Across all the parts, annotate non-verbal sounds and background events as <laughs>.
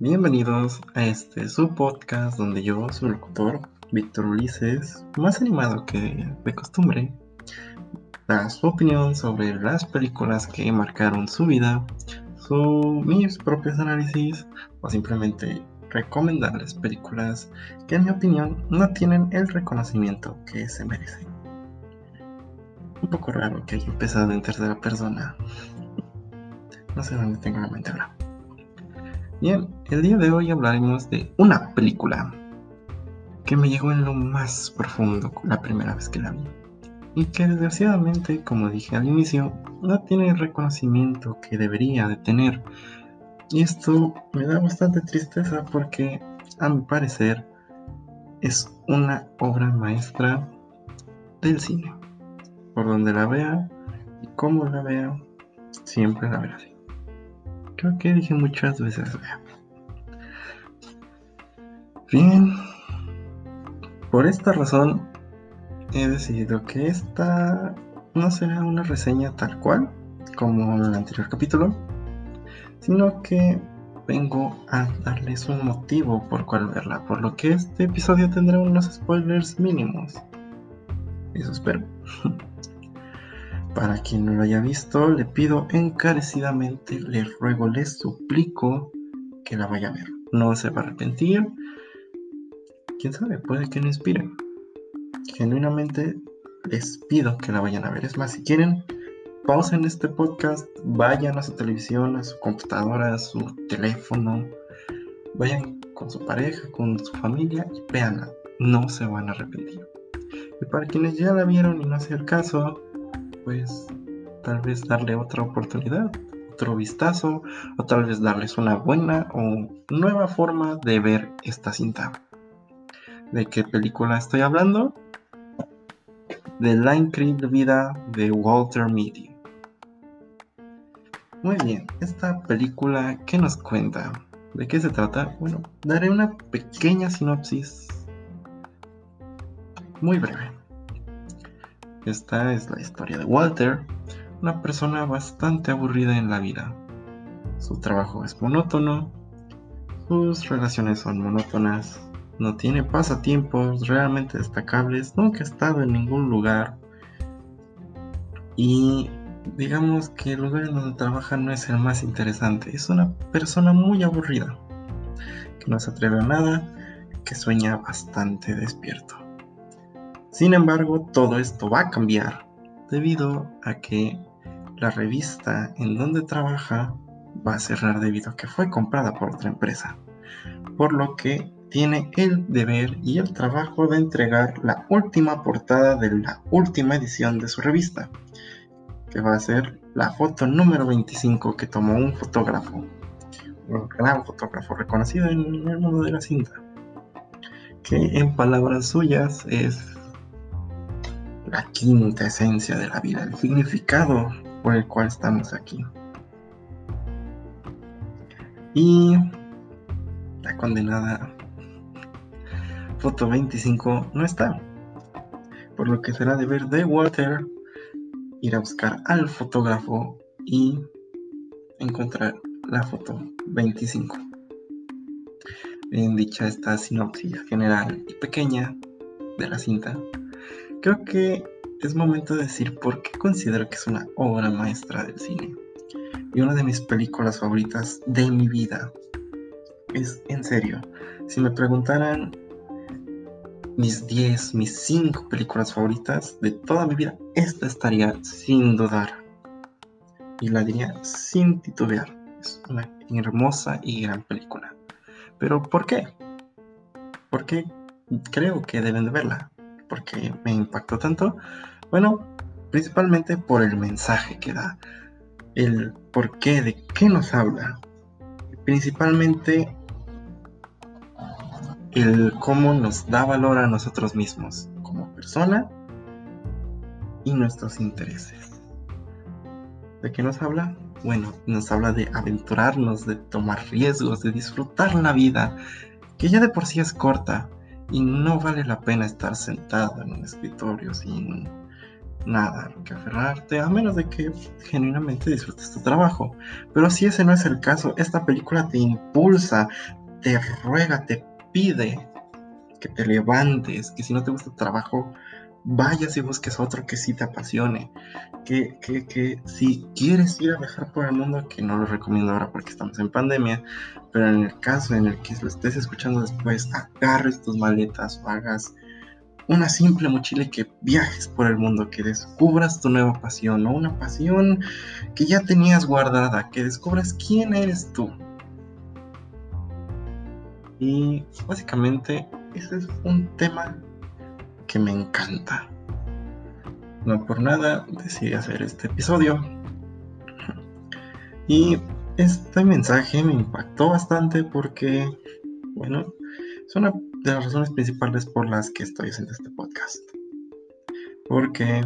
Bienvenidos a este su podcast donde yo, su locutor, Víctor Ulises, más animado que de costumbre, da su opinión sobre las películas que marcaron su vida, su, mis propios análisis o simplemente recomendarles películas que en mi opinión no tienen el reconocimiento que se merecen. Un poco raro que haya empezado en tercera persona. No sé dónde tengo la mente ahora. Bien, el día de hoy hablaremos de una película que me llegó en lo más profundo la primera vez que la vi. Y que desgraciadamente, como dije al inicio, no tiene el reconocimiento que debería de tener. Y esto me da bastante tristeza porque, a mi parecer, es una obra maestra del cine. Por donde la vea y cómo la vea, siempre la veré. Creo que dije muchas veces Bien. Por esta razón he decidido que esta no será una reseña tal cual como en el anterior capítulo, sino que vengo a darles un motivo por cual verla, por lo que este episodio tendrá unos spoilers mínimos. Eso espero. <laughs> Para quien no lo haya visto, le pido encarecidamente, le ruego, le suplico que la vaya a ver. No se va a arrepentir. Quién sabe, puede que no inspire. Genuinamente les pido que la vayan a ver. Es más, si quieren, pausen este podcast, vayan a su televisión, a su computadora, a su teléfono, vayan con su pareja, con su familia y véanla. No se van a arrepentir. Y para quienes ya la vieron y no hace el caso, pues tal vez darle otra oportunidad, otro vistazo, o tal vez darles una buena o nueva forma de ver esta cinta. ¿De qué película estoy hablando? De la increíble vida de Walter Mitty. Muy bien, esta película, ¿qué nos cuenta? ¿De qué se trata? Bueno, daré una pequeña sinopsis muy breve. Esta es la historia de Walter, una persona bastante aburrida en la vida. Su trabajo es monótono, sus relaciones son monótonas, no tiene pasatiempos realmente destacables, nunca ha estado en ningún lugar y digamos que el lugar en donde trabaja no es el más interesante, es una persona muy aburrida, que no se atreve a nada, que sueña bastante despierto. Sin embargo, todo esto va a cambiar debido a que la revista en donde trabaja va a cerrar debido a que fue comprada por otra empresa. Por lo que tiene el deber y el trabajo de entregar la última portada de la última edición de su revista, que va a ser la foto número 25 que tomó un fotógrafo, un gran fotógrafo reconocido en el mundo de la cinta, que en palabras suyas es la quinta esencia de la vida, el significado por el cual estamos aquí. Y la condenada foto 25 no está, por lo que será deber de Walter ir a buscar al fotógrafo y encontrar la foto 25. Bien dicha esta sinopsis general y pequeña de la cinta, Creo que es momento de decir por qué considero que es una obra maestra del cine. Y una de mis películas favoritas de mi vida. Es en serio. Si me preguntaran mis 10, mis 5 películas favoritas de toda mi vida, esta estaría sin dudar. Y la diría sin titubear. Es una hermosa y gran película. Pero ¿por qué? ¿Por qué creo que deben de verla? Porque me impactó tanto? Bueno, principalmente por el mensaje que da, el por qué, de qué nos habla, principalmente el cómo nos da valor a nosotros mismos como persona y nuestros intereses. ¿De qué nos habla? Bueno, nos habla de aventurarnos, de tomar riesgos, de disfrutar la vida, que ya de por sí es corta, y no vale la pena estar sentado en un escritorio sin nada que aferrarte, a menos de que genuinamente disfrutes tu trabajo. Pero si ese no es el caso, esta película te impulsa, te ruega, te pide que te levantes, que si no te gusta tu trabajo, vayas y busques otro que sí te apasione. Que, que, que, si quieres ir a viajar por el mundo, que no lo recomiendo ahora porque estamos en pandemia, pero en el caso en el que lo estés escuchando después, agarres tus maletas o hagas una simple mochila y que viajes por el mundo, que descubras tu nueva pasión o una pasión que ya tenías guardada, que descubras quién eres tú. Y básicamente ese es un tema que me encanta. No por nada decidí hacer este episodio. Y este mensaje me impactó bastante porque, bueno, es una de las razones principales por las que estoy haciendo este podcast. Porque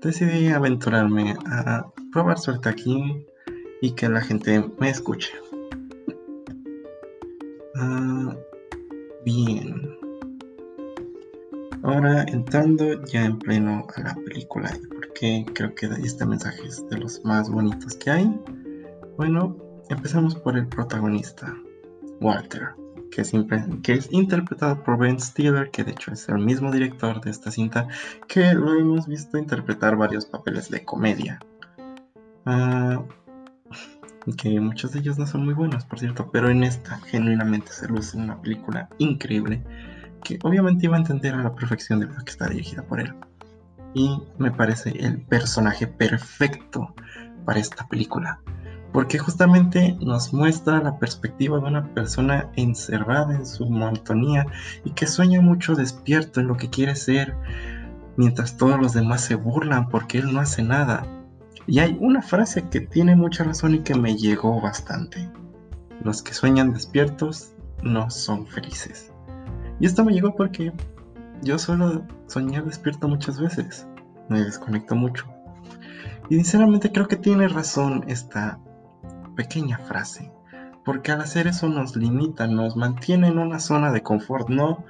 decidí aventurarme a probar suerte aquí y que la gente me escuche. Ah, bien. Ahora entrando ya en pleno a la película, porque creo que este mensaje es de los más bonitos que hay. Bueno, empezamos por el protagonista, Walter que es, que es interpretado por Ben Stiller, que de hecho es el mismo director de esta cinta, que lo hemos visto interpretar varios papeles de comedia. Uh, que muchos de ellos no son muy buenos, por cierto, pero en esta genuinamente se luce una película increíble, que obviamente iba a entender a la perfección de lo que está dirigida por él. Y me parece el personaje perfecto para esta película porque justamente nos muestra la perspectiva de una persona encerrada en su monotonía y que sueña mucho despierto en lo que quiere ser, mientras todos los demás se burlan porque él no hace nada. Y hay una frase que tiene mucha razón y que me llegó bastante. Los que sueñan despiertos no son felices. Y esto me llegó porque yo suelo soñar despierto muchas veces. Me desconecto mucho. Y sinceramente creo que tiene razón esta pequeña frase, porque al hacer eso nos limita, nos mantiene en una zona de confort, no,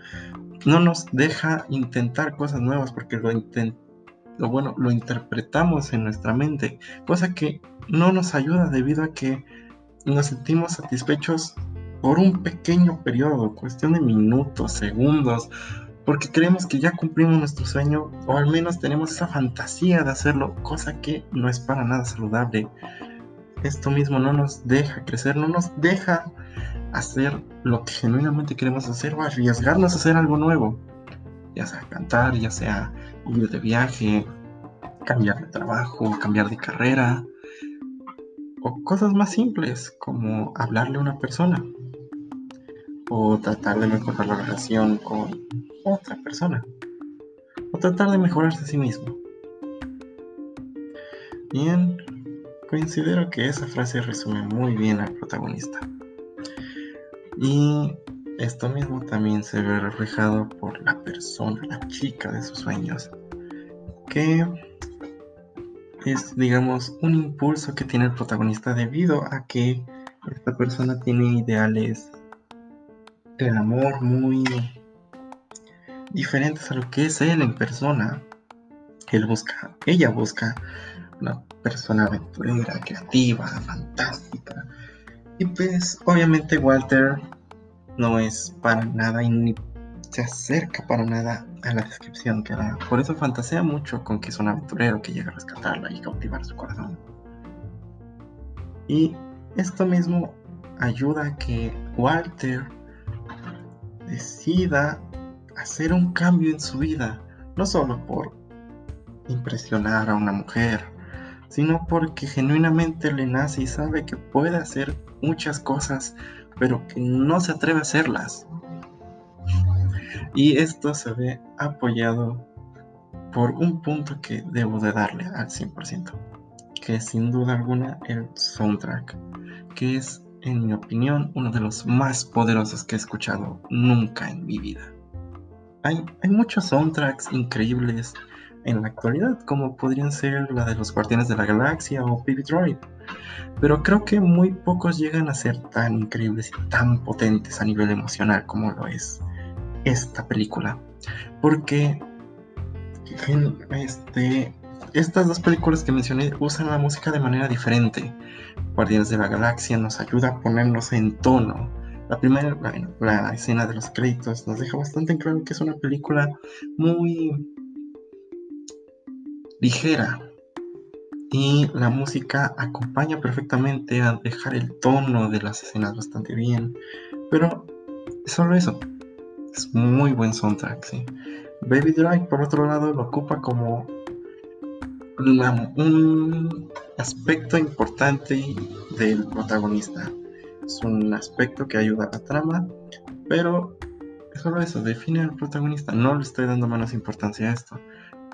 no nos deja intentar cosas nuevas porque lo, lo, bueno, lo interpretamos en nuestra mente, cosa que no nos ayuda debido a que nos sentimos satisfechos por un pequeño periodo, cuestión de minutos, segundos, porque creemos que ya cumplimos nuestro sueño o al menos tenemos esa fantasía de hacerlo, cosa que no es para nada saludable esto mismo no nos deja crecer, no nos deja hacer lo que genuinamente queremos hacer o arriesgarnos a hacer algo nuevo. Ya sea cantar, ya sea ir de viaje, cambiar de trabajo, cambiar de carrera. O cosas más simples como hablarle a una persona. O tratar de mejorar la relación con otra persona. O tratar de mejorarse a sí mismo. Bien, Considero que esa frase resume muy bien al protagonista. Y esto mismo también se ve reflejado por la persona, la chica de sus sueños, que es, digamos, un impulso que tiene el protagonista debido a que esta persona tiene ideales del amor muy diferentes a lo que es él en persona. Él busca, ella busca una persona aventurera, creativa, fantástica. Y pues obviamente Walter no es para nada y ni se acerca para nada a la descripción que da. Por eso fantasea mucho con que es un aventurero que llega a rescatarla y cautivar su corazón. Y esto mismo ayuda a que Walter decida hacer un cambio en su vida, no solo por impresionar a una mujer sino porque genuinamente le nace y sabe que puede hacer muchas cosas, pero que no se atreve a hacerlas. Y esto se ve apoyado por un punto que debo de darle al 100%, que es sin duda alguna el soundtrack, que es, en mi opinión, uno de los más poderosos que he escuchado nunca en mi vida. Hay, muchos soundtracks increíbles en la actualidad, como podrían ser la de los Guardianes de la Galaxia o Baby Droid. Pero creo que muy pocos llegan a ser tan increíbles y tan potentes a nivel emocional como lo es esta película. Porque este, estas dos películas que mencioné usan la música de manera diferente. Guardianes de la Galaxia nos ayuda a ponernos en tono. La primera, la escena de los créditos nos deja bastante en claro que es una película muy ligera. Y la música acompaña perfectamente a dejar el tono de las escenas bastante bien. Pero solo eso. Es muy buen soundtrack, sí. Baby Drive, por otro lado, lo ocupa como un aspecto importante del protagonista. Es un aspecto que ayuda a la trama, pero solo eso, define al protagonista. No le estoy dando menos importancia a esto.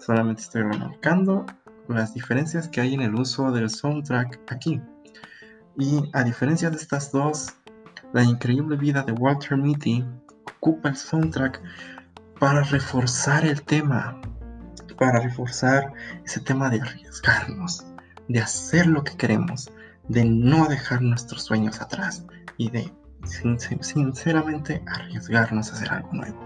Solamente estoy remarcando las diferencias que hay en el uso del soundtrack aquí. Y a diferencia de estas dos, la increíble vida de Walter Mitty ocupa el soundtrack para reforzar el tema, para reforzar ese tema de arriesgarnos, de hacer lo que queremos, de no dejar nuestros sueños atrás y de sinceramente arriesgarnos a hacer algo nuevo.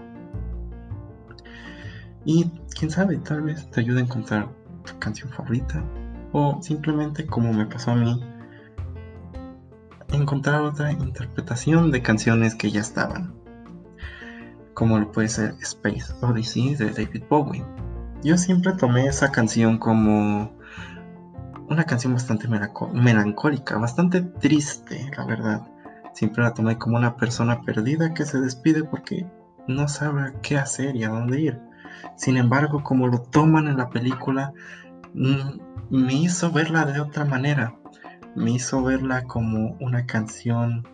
Y quién sabe, tal vez te ayude a encontrar tu canción favorita o simplemente como me pasó a mí, encontrar otra interpretación de canciones que ya estaban, como lo puede ser Space Odyssey de David Bowie yo siempre tomé esa canción como una canción bastante melancólica, bastante triste, la verdad. Siempre la tomé como una persona perdida que se despide porque no sabe qué hacer y a dónde ir. Sin embargo, como lo toman en la película, mm, me hizo verla de otra manera. Me hizo verla como una canción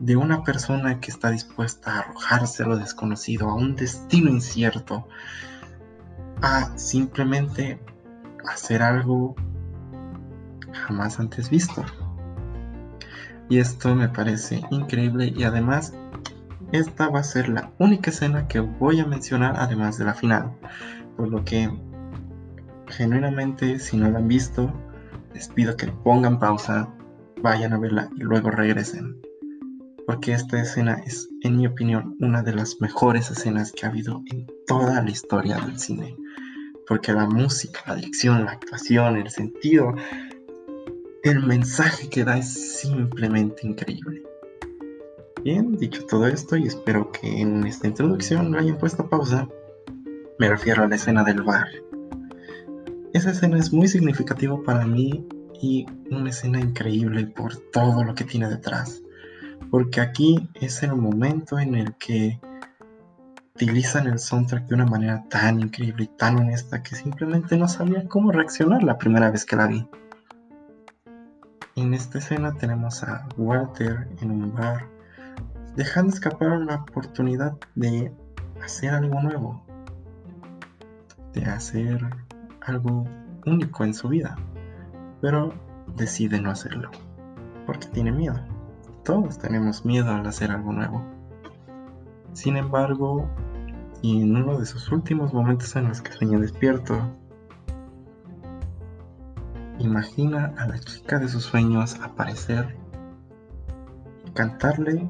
de una persona que está dispuesta a arrojarse a lo desconocido, a un destino incierto, a simplemente hacer algo jamás antes visto. Y esto me parece increíble y además esta va a ser la única escena que voy a mencionar además de la final. Por lo que genuinamente si no la han visto, les pido que pongan pausa, vayan a verla y luego regresen. Porque esta escena es, en mi opinión, una de las mejores escenas que ha habido en toda la historia del cine porque la música, la dirección, la actuación, el sentido, el mensaje que da es simplemente increíble. Bien, dicho todo esto, y espero que en esta introducción no hayan puesto pausa, me refiero a la escena del bar. Esa escena es muy significativa para mí y una escena increíble por todo lo que tiene detrás. Porque aquí es el momento en el que utilizan el soundtrack de una manera tan increíble y tan honesta que simplemente no sabía cómo reaccionar la primera vez que la vi. En esta escena tenemos a Walter en un bar, dejando escapar una oportunidad de hacer algo nuevo, de hacer algo único en su vida, pero decide no hacerlo, porque tiene miedo. Todos tenemos miedo al hacer algo nuevo. Sin embargo, y en uno de sus últimos momentos en los que sueña despierto, imagina a la chica de sus sueños aparecer y cantarle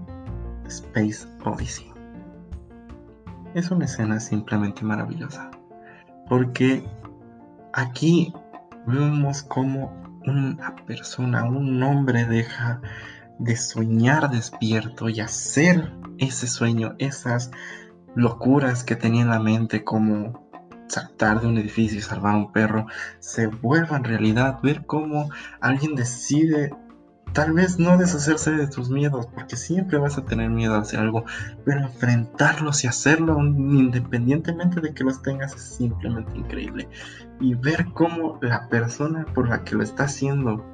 Space Odyssey. Es una escena simplemente maravillosa, porque aquí vemos como una persona, un hombre deja de soñar despierto y hacer ese sueño, esas locuras que tenía en la mente como saltar de un edificio y salvar a un perro se vuelvan realidad, ver cómo alguien decide tal vez no deshacerse de tus miedos, porque siempre vas a tener miedo a hacer algo, pero enfrentarlos y hacerlo independientemente de que los tengas es simplemente increíble. Y ver cómo la persona por la que lo está haciendo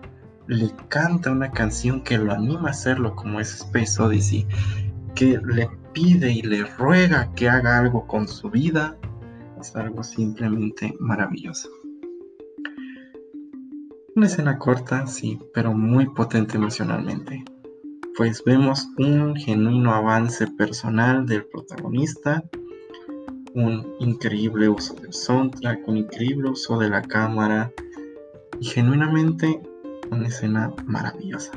le canta una canción que lo anima a hacerlo, como es Space Odyssey, que le pide y le ruega que haga algo con su vida, es algo simplemente maravilloso. Una escena corta, sí, pero muy potente emocionalmente, pues vemos un genuino avance personal del protagonista, un increíble uso del soundtrack, un increíble uso de la cámara y genuinamente una escena maravillosa.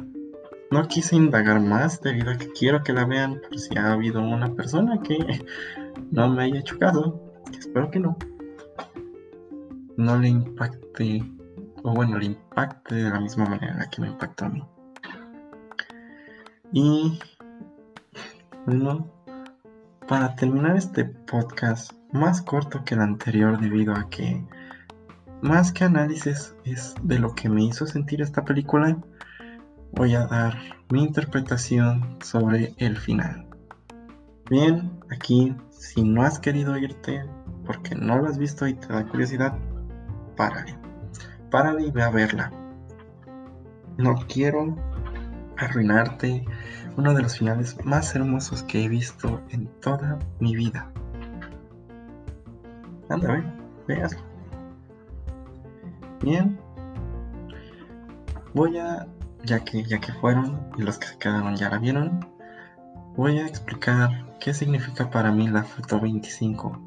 No quise indagar más debido a que quiero que la vean por si ha habido una persona que <laughs> no me haya hecho caso. Espero que no. no le impacte, o bueno, le impacte de la misma manera que me impactó a mí. Y bueno, para terminar este podcast más corto que el anterior debido a que más que análisis es de lo que me hizo sentir esta película, voy a dar mi interpretación sobre el final. Bien, aquí si no has querido irte porque no lo has visto y te da curiosidad, párale. Párale y ve a verla. No quiero arruinarte uno de los finales más hermosos que he visto en toda mi vida. Anda, ve, veas. Bien. Voy a, ya que, ya que fueron y los que se quedaron ya la vieron, voy a explicar qué significa para mí la foto 25.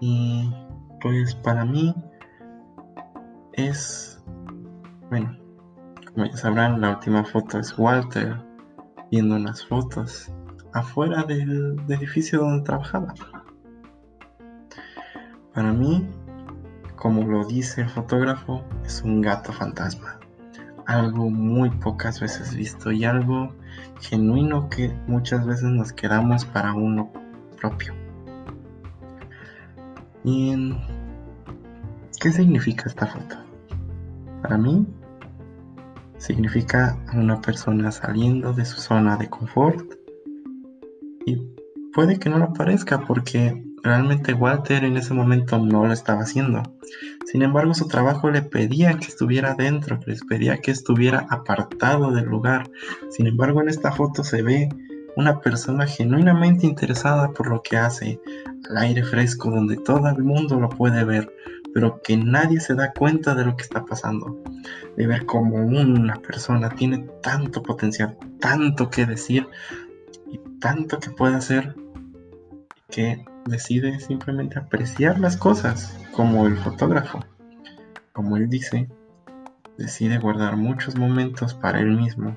Y pues para mí es, bueno, como ya sabrán, la última foto es Walter viendo unas fotos afuera del, edificio donde trabajaba. Para mí, como lo dice el fotógrafo, es un gato fantasma. Algo muy pocas veces visto y algo genuino que muchas veces nos quedamos para uno propio. ¿Y qué significa esta foto? Para mí significa a una persona saliendo de su zona de confort y puede que no lo parezca porque realmente Walter en ese momento no lo estaba haciendo. Sin embargo, su trabajo le pedía que estuviera dentro, les pedía que estuviera apartado del lugar. Sin embargo, en esta foto se ve una persona genuinamente interesada por lo que hace, al aire fresco donde todo el mundo lo puede ver, pero que nadie se da cuenta de lo que está pasando. De ver cómo una persona tiene tanto potencial, tanto que decir y tanto que puede hacer, que decide simplemente apreciar las cosas, como el fotógrafo. Como él dice, decide guardar muchos momentos para él mismo,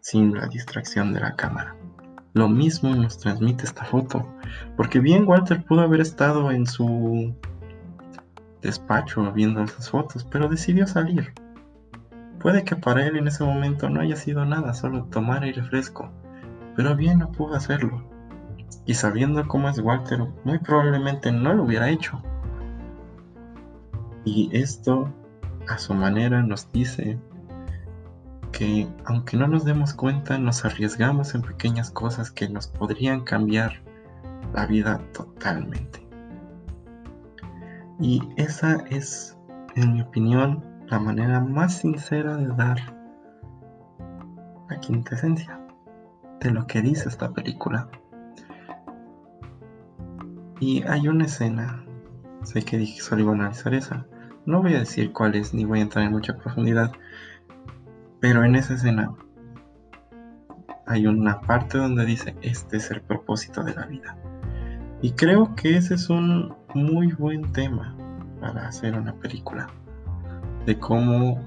sin la distracción de la cámara. Lo mismo nos transmite esta foto, porque bien Walter pudo haber estado en su despacho viendo esas fotos, pero decidió salir. Puede que para él en ese momento no haya sido nada, solo tomar aire fresco, pero bien no pudo hacerlo. Y sabiendo cómo es Walter, muy probablemente no lo hubiera hecho. Y esto, a su manera, nos dice que aunque no nos demos cuenta, nos arriesgamos en pequeñas cosas que nos podrían cambiar la vida totalmente. Y esa es, en mi opinión, la manera más sincera de dar la quintesencia de lo que dice esta película. Y hay una escena, sé que dije solo iba a analizar esa, no voy a decir cuál es ni voy a entrar en mucha profundidad, pero en esa escena hay una parte donde dice, este es el propósito de la vida. Y creo que ese es un muy buen tema para hacer una película. De cómo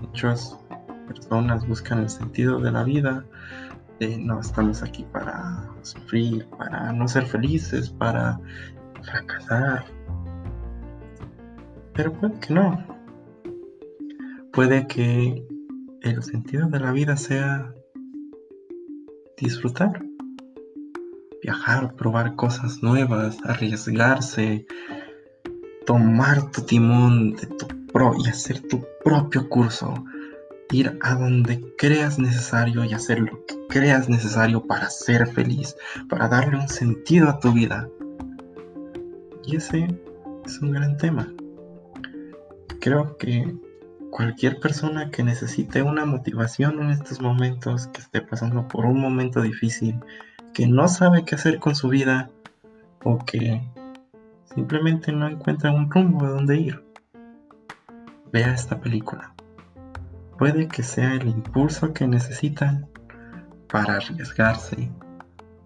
muchas personas buscan el sentido de la vida. No estamos aquí para sufrir, para no ser felices, para fracasar. Pero puede que no. Puede que el sentido de la vida sea disfrutar viajar, probar cosas nuevas, arriesgarse, tomar tu timón de tu pro y hacer tu propio curso, ir a donde creas necesario y hacer lo que creas necesario para ser feliz, para darle un sentido a tu vida. Y ese es un gran tema. Creo que cualquier persona que necesite una motivación en estos momentos, que esté pasando por un momento difícil, que no sabe qué hacer con su vida o que simplemente no encuentra un rumbo de dónde ir. Vea esta película. Puede que sea el impulso que necesitan para arriesgarse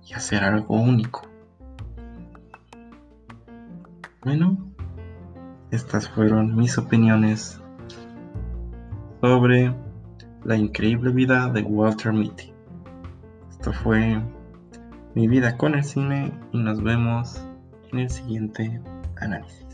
y hacer algo único. Bueno, estas fueron mis opiniones sobre la increíble vida de Walter Mitty. Esto fue mi vida con el cine y nos vemos en el siguiente análisis.